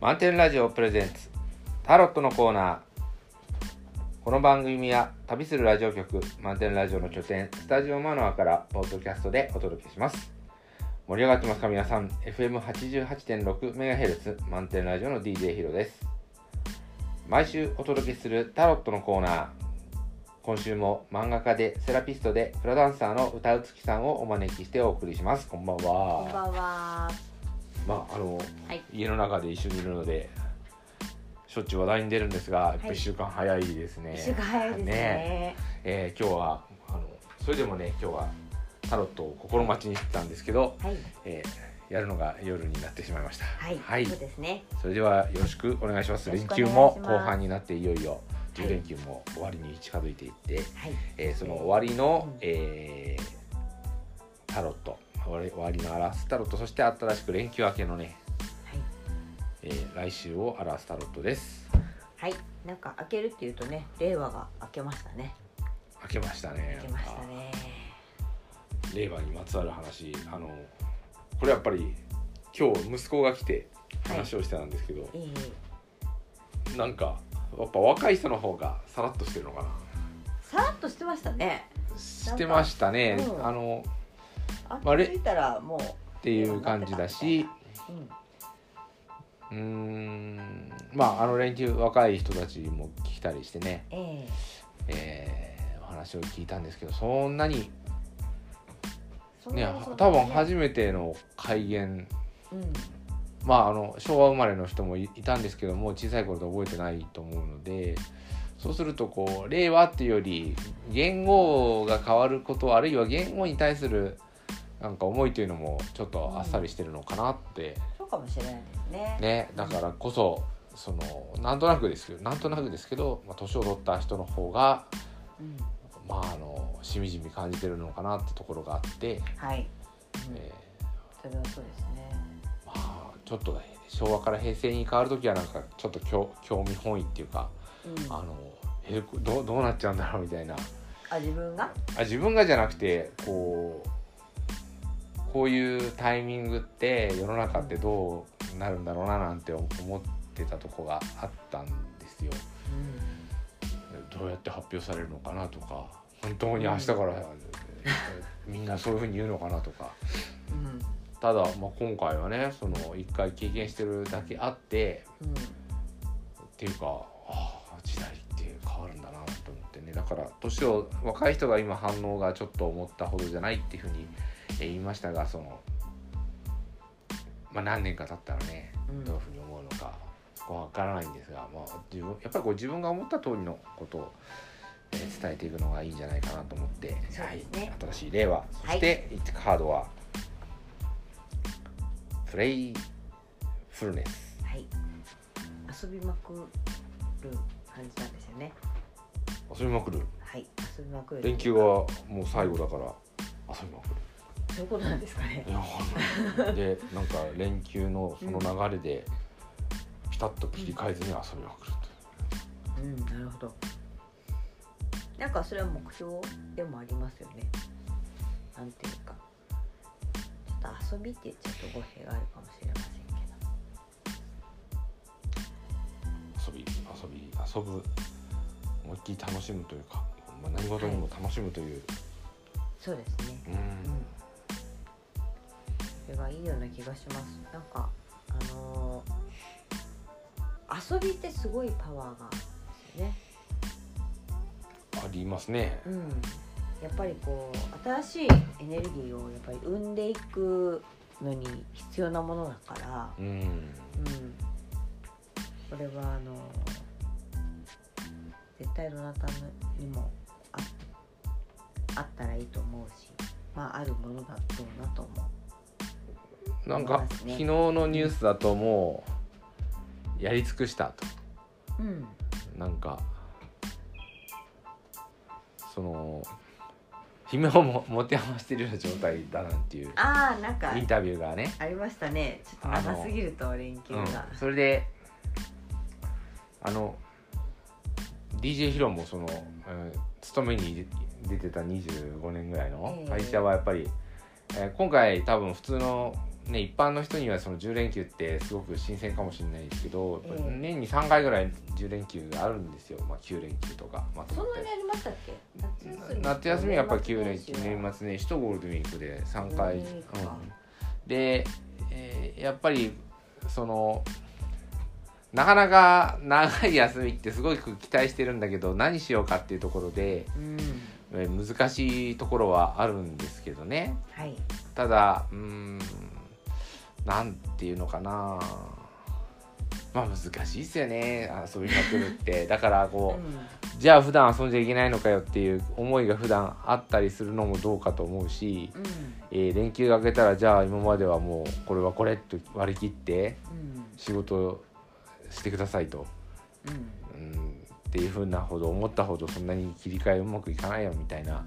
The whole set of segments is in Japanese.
満点ラジオプレゼンツ。タロットのコーナー。この番組は旅するラジオ局満点ラジオの拠点スタジオマノアからポッドキャストでお届けします。盛り上がってますか皆さん。FM88.6MHz 満点ラジオの DJ ヒロです。毎週お届けするタロットのコーナー。今週も漫画家でセラピストでフラダンサーの歌うつきさんをお招きしてお送りします。こんばんは。こんばんは。まああの、はい家の中で一緒にいるのでしょっちゅう話題に出るんですが、や1週間早いですね。一週間早いですね。えー今日はあのそれでもね今日はタロットを心待ちにしてたんですけど、はい。えーやるのが夜になってしまいました。はい。そうですね。それではよろしくお願いします。連休も後半になっていよいよ10はい連休も終わりに近づいていって、はい。えーその終わりの、うんえータロット終わりのアラスタロットそして新しく連休明けのねはい。えー来週を表すタロットですはい。なんか開けるっていうとね、令和が開けましたね。開けましたね開けましたね。あ令和にまつわる話あのこれやっぱり今日息子が来て話をしてたんですけど、いい。なんかやっぱ若い人の方がさらっとしてるのかなさらっとしてましたね。してましたね、うんあのあ、まあれいたらもう。っていう感じだしうん。うーん。まああの連休若い人たちも来たりしてね、ええ。ーお話を聞いたんですけどそんなにえね多分初めての改元うん。まああの昭和生まれの人もいいたんですけども小さい頃で覚えてないと思うのでそうするとこう令和っていうより言語が変わることあるいは言語に対するなんか思いというのもちょっとあっさりしてるのかなって、そうかもしれないですね。ねだからこそそのなんとなくですけどなんとなくですけど、まあ、年を取った人の方がうん。まああのしみじみ感じてるのかなってところがあって、はい。うんえそれはそうですね。ーまあちょっとね昭和から平成に変わる時はなんかちょっと興興味本位っていうかうん。あのえどうどうなっちゃうんだろうみたいなあ、自分が？あ自分がじゃなくてこうこういうタイミングって世の中ってどうなるんだろうななんて思ってたとこがあったんですよ。うん。どうやって発表されるのかなとか本当に明日から、みんなそういうふうに言うのかなとかうん。ただ、まあ、今回はねその一回経験してるだけあってうん。っていうかああ時代って変わるんだなと思ってねだから年を若い人が今反応がちょっと思ったほどじゃないっていうふうにえ言いましたがその、まあ、何年か経ったらねうんどういうふうに思うのかわからないんですが、まあ、自分やっぱりこう自分が思った通りのことを、えー伝えていくのがいいんじゃないかなと思って、ねはい、新しい令和そして、カードはプレイフルネスはい。遊びまくる感じなんですよね。遊びまくるはい。遊びまくる。連休がもう最後だから遊びまくるそういうことなんですかねでなんか連休のその流れでピタッと切り替えずに遊びまくるとうん、なるほど。なんかそれは目標でもありますよね。なんていうか。ちょっと遊びって言っちゃうと語弊があるかもしれませんけど。遊び遊び遊ぶ思いっきり楽しむというか、まあ、何事にも楽しむという、そうですね。ううんれがいいような気がします。なんかあのー遊びってすごいパワーがあね。ありますねうん、やっぱりこう新しいエネルギーをやっぱり生んでいくのに必要なものだから、うんうん、これはあの絶対どなたにもああったらいいと思うし、まああるものだろうなと思う。なんか、ね。昨日のニュースだともうやり尽くしたと。うん、なんかその姫をも持て余してるような状態だなんていうああなんかインタビューがね、ありましたね。ちょっと長すぎると連休うん。が。、それであの DJ ヒロもその、うん勤めに出てた25年ぐらいのええ。会社はやっぱり、えー今回多分普通のね、一般の人にはその10連休ってすごく新鮮かもしれないですけど、ええ年に3回ぐらい10連休があるんですよ、まあ、9連休とか。まとまってそんなに。ありましたっけ？夏休みはやっぱり9連休年末年始とゴールデンウィークで3回、うん。で、えーやっぱりそのなかなか長い休みってすごく期待してるんだけど何しようかっていうところで、うん。えー難しいところはあるんですけどね。はい。ただうーんなんていうのかな。まあ難しいですよね。遊びまくるって。だからこう、じゃあ普段遊んじゃいけないのかよっていう思いが普段あったりするのもどうかと思うし、うん。えー連休が明けたらじゃあ今まではもうこれはこれって割り切ってうん。仕事してくださいと、うん。うん、っていうふうなほど思ったほどそんなに切り替えうまくいかないよみたいな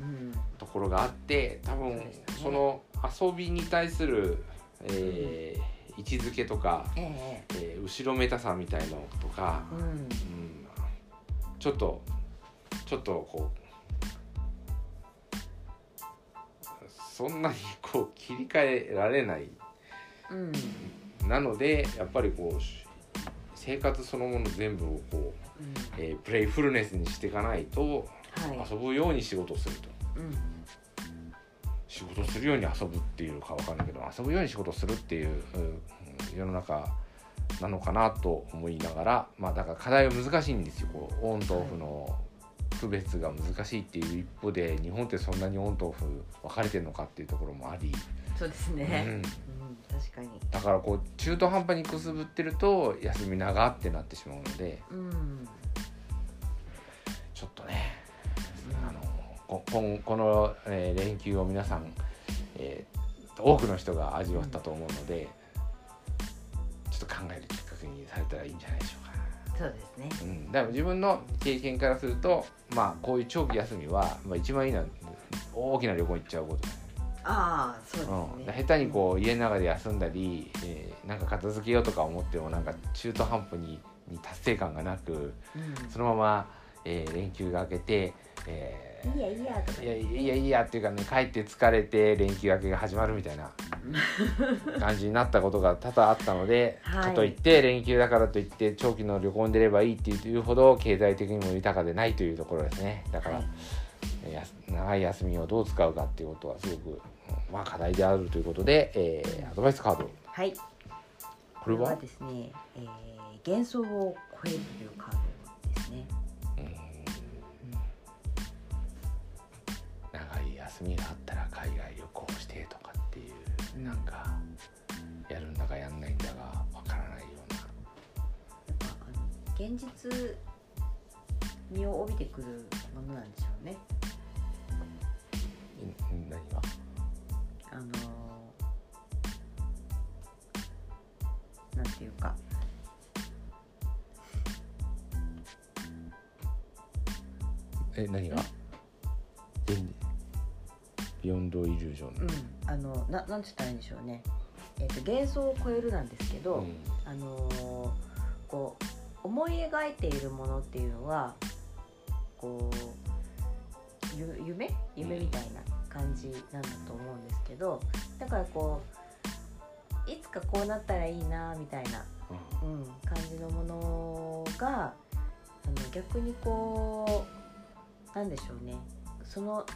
うん。ところがあって多分その遊びに対する、えー位置づけとか、ええ。えー後ろめたさみたいのとか、うん。うんちょっとちょっとこうそんなにこう切り替えられない。うん。なのでやっぱりこうし生活そのもの全部をこう、うん。えープレイフルネスにしていかないとはい。遊ぶように仕事をすると。うん仕事するように遊ぶっていうかわかんないけど遊ぶように仕事するっていう、うん世の中なのかなと思いながらまあだから課題は難しいんですよ。こうオンとオフの区別が難しいっていう一方で日本ってそんなにオンとオフ分かれてるのかっていうところもあり、そうですうねん、うん確かに。だからこう中途半端にくすぶってると休み長ってなってしまうのでうん。ちょっとねここんこの、えー連休を皆さん、えー多くの人が味わったと思うので、ちょっと考えるきっかけにされたらいいんじゃないでしょうか。そうですね。うん、だから自分の経験からすると、まあ、こういう長期休みは、まあ、一番いいのは大きな旅行行っちゃうことああそうですうん、ね下手にこう家の中で休んだり、えーなんか片付けようとか思ってもなんか中途半端にに達成感がなくうん。そのまま、えー連休が明けて、えーいいやいいやいやいやいやっていうかね帰って疲れて連休明けが始まるみたいな 感じになったことが多々あったので、はい。かといって連休だからといって長期の旅行に出ればいいっていうほど経済的にも豊かでないというところですね。だから、はい。長い休みをどう使うかっていうことはすごく、うんまあ、課題であるということで、えーアドバイスカード。はい。これは？ですね、えー幻想を超えるというカード休みがあったら海外旅行してとかっていう、うんなんかやるんだかやんないんだかわからないような。現実味を帯びてくるものなんでしょうね。ん何が？あのーなんていうか。え何が？ビヨンドイリュージョン。うん。あのななんて言ったらいいんでしょうね。えっ、と幻想を超えるなんですけど、うん。あのーこう思い描いているものっていうのはこうゆ夢？夢みたいな感じなんだと思うんですけどだからこういつかこうなったらいいなみたいな、うん、感じのものがあの逆にこうなんでしょうね。その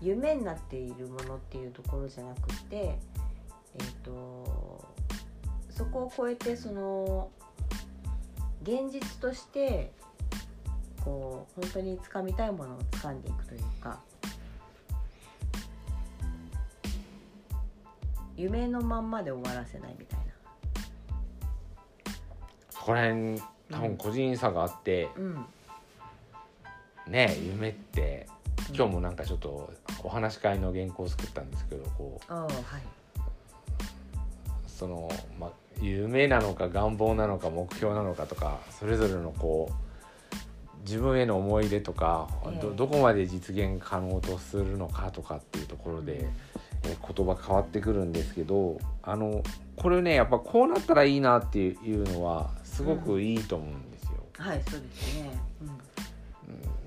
夢になっているものっていうところじゃなくてえっ、とそこを超えてその現実としてこう本当に掴みたいものを掴んでいくというか夢のまんまで終わらせないみたいそこら辺多分個人差があって、な。うんね夢って今日もなんかちょっとお話し会の原稿を作ったんですけどこうはい。その、まあ、夢なのか願望なのか目標なのかとかそれぞれのこう自分への思い出とか、ええ。どどこまで実現可能とするのかとかっていうところで、えー言葉変わってくるんですけどあのこれねやっぱこうなったらいいなっていうのはすごくいいと思うんですよ。はいそうですね。うん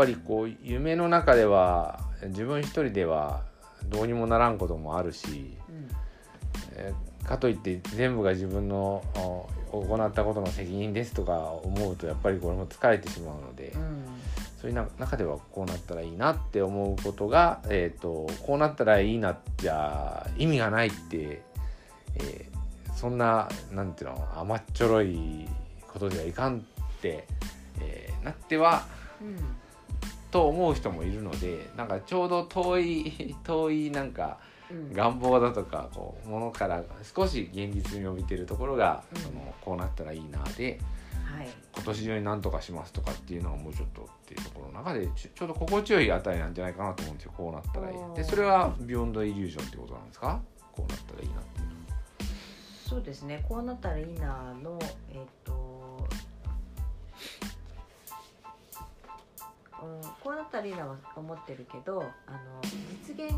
ぱりこう夢の中では自分一人ではどうにもならんこともあるし、かといって全部が自分のお行ったことの責任ですとか思うとやっぱりこれも疲れてしまうので、うん。そういうな中ではこうなったらいいなって思うことが、えー、とこうなったらいいなじゃ意味がないって、えーそんななんていうの甘っちょろいことではいかんって、えーなってはうんと思う人もいるのでなんかちょうど遠い 遠いなんかうん。願望だとかこうものから少し現実に伸びてるところが、うん。そのこうなったらいいなではい。今年中に何とかしますとかっていうのはもうちょっとっていうところの中でちょちょうど心地よい値なんじゃないかなと思うんですよこうなったらいいでそれはビヨンドイリュージョンってことなんですか？こうなったらいいなっていうそうですね。こうなったらいいなのえっ、とうん、こうなったらいいなは思ってるけどあの実現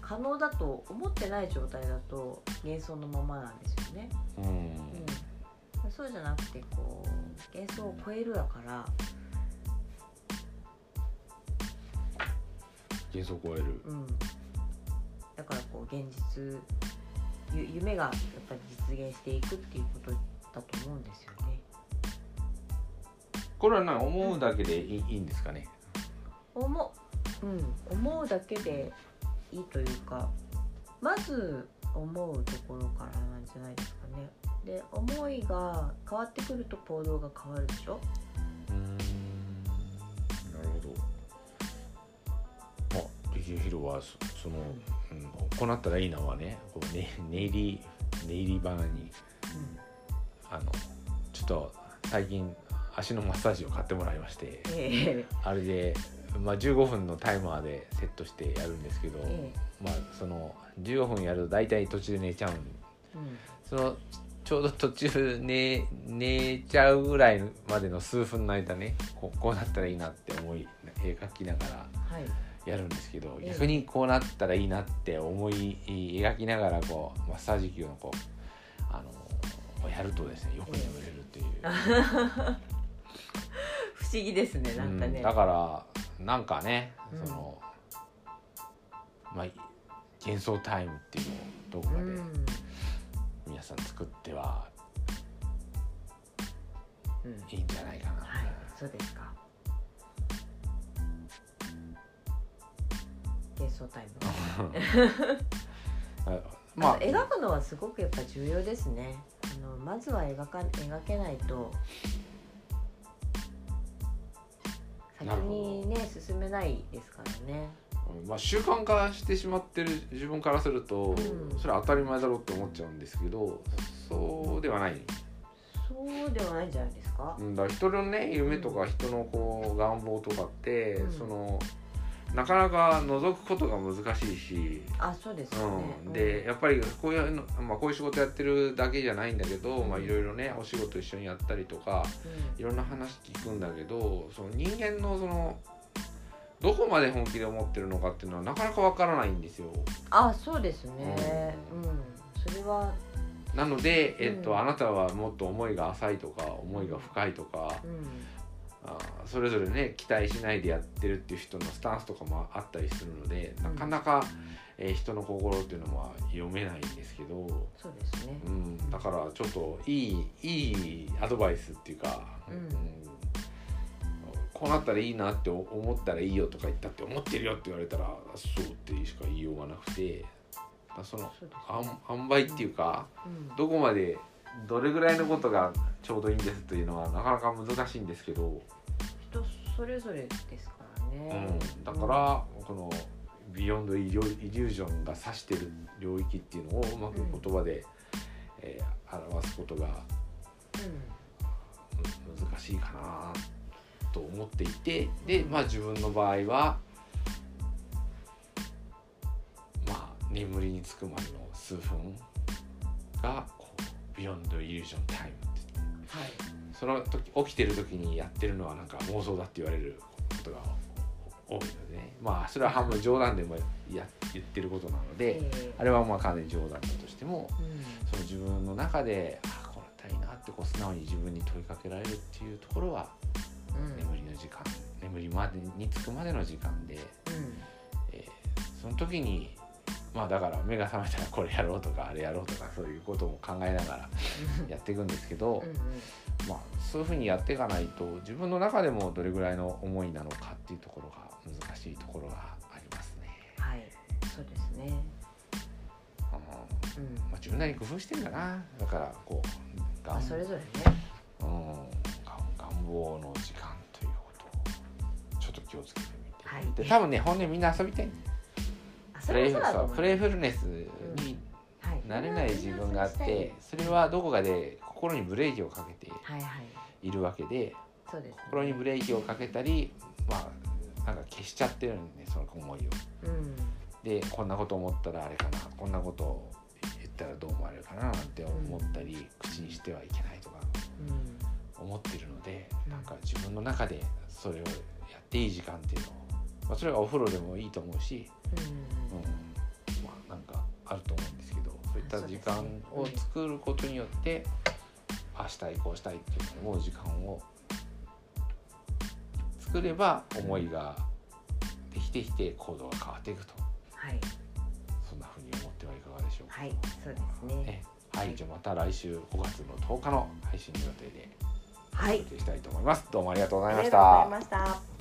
可能だと思ってない状態だと幻想のままなんですよね。うん。うん、そうじゃなくてこう幻想を超えるだから、幻想を超える。うん、だからこう現実ゆ夢がやっぱり実現していくっていうことだと思うんですよね。これは何思うだけでいいんですかね？思う、うん、思うだけでいいというかまず思うところからなんじゃないですかね。で思いが変わってくると行動が変わるでしょ？うんなるほどまあ力ヒロはそその、うん、こうなったらいいなはねこうねネイリネイリバナにあのちょっと最近足のマッサージを買ってもらいましてええ。あれで、まあ、15分のタイマーでセットしてやるんですけど、えまあその15分やると大体途中で寝ちゃうんうん。そのちょうど途中寝寝ちゃうぐらいまでの数分の間ねこうこうなったらいいなって思い絵描きながらはい。やるんですけどええ。逆にこうなったらいいなって思い描きながらこうマッサージ機をこうあのやるとですねよく眠れるっていう。不 思議ですねなんかね、うんだからなんかね、うん。そのまあ幻想タイムっていうのをどこまでうん。皆さん作ってはうん。いいんじゃないかな、はいそうですか。幻想タイム。あまあまあ描くのはすごくやっぱ重要ですね。あのまずは描か描けないと先にね進めないですからね。まあ、習慣化してしまってる自分からすると、うん。それは当たり前だろうって思っちゃうんですけどそうではない、そうではないんじゃないですか？うん、だ人のね夢とか人のこう願望とかって、うん。そのなかなか覗くことが難しいし、あそうですよね、うん、でやっぱりこういうの、まあ、こういう仕事やってるだけじゃないんだけど、いろいろねお仕事一緒にやったりとかいろんな話聞くんだけどその人間のそのどこまで本気で思ってるのかっていうのはなかなかわからないんですよ。あそうですね。ううん、それは。なので、えっとうん。あなたはもっと思いが浅いとか思いが深いとか、うんあーそれぞれね期待しないでやってるっていう人のスタンスとかもあったりするのでなかなか、えー人の心っていうのは読めないんですけど、そうですね。うん、だからちょっといいいいアドバイスっていうか、うん。こうなったらいいなって思ったらいいよとか言ったって思ってるよって言われたらそうってしか言いようがなくてそのあん塩梅っていうかうん。どこまでどれぐらいのことがちょうどいいんですというのはなかなか難しいんですけど、人それぞれですからね、うん、だからこのBeyond Illusion が指してる領域っていうのをうまく言葉で、えー表すことがうんむ難しいかなと思っていてでまあ自分の場合はまあ眠りにつくまでの数分が Beyond Illusion タイムってはい。その時起きてる時にやってるのはなんか妄想だって言われることが多いのでねまあそれは半分冗談でもや言ってることなので、えあれはまあかなり冗談だとしてもその自分の中であこうなったらいいなってこう素直に自分に問いかけられるっていうところはうん。眠りの時間眠りまでにつくまでの時間で、うん。えーその時にまあだから目が覚めたらこれやろうとかあれやろうとかそういうことも考えながらやっていくんですけど、うんうん。まあ、そういうふうにやっていかないと自分の中でもどれぐらいの思いなのかっていうところが難しいところがありますね。はいそうですね。うんうん。まあ、自分なりに工夫してるかな。だからこうまあ願それぞれね。うん、願願望の時間ということをちょっと気をつけてみて、はい。で多分ね本音みんな遊びたいんだよプあそれレイそう。はそプレイフルネスにはい。なれない自分があってそれはどこかで心にブレーキをかけてはいるわけで心にブレーキをかけたりまあなんか消しちゃってるんでその思いを。うん。でこんなこと思ったらあれかなこんなことを言ったらどう思われるかななんて思ったり、口にしてはいけないとかうん。思ってるのでうん。なんか自分の中でそれをやっていい時間っていうのを、まあ、それがお風呂でもいいと思うし、うん。うん。まあなんかあると思うんですけどそういった時間を作ることによってああしたいこうしたいっていう思う時間を作れば思いができてきて行動が変わっていくと。はい。そんなふうに思ってはいかがでしょうか。はいそうですね。ねはい、じゃあまた来週5月の10日の配信予定ではい。お届けしたいと思います。どうもありがとうございあましりがとうございた。ました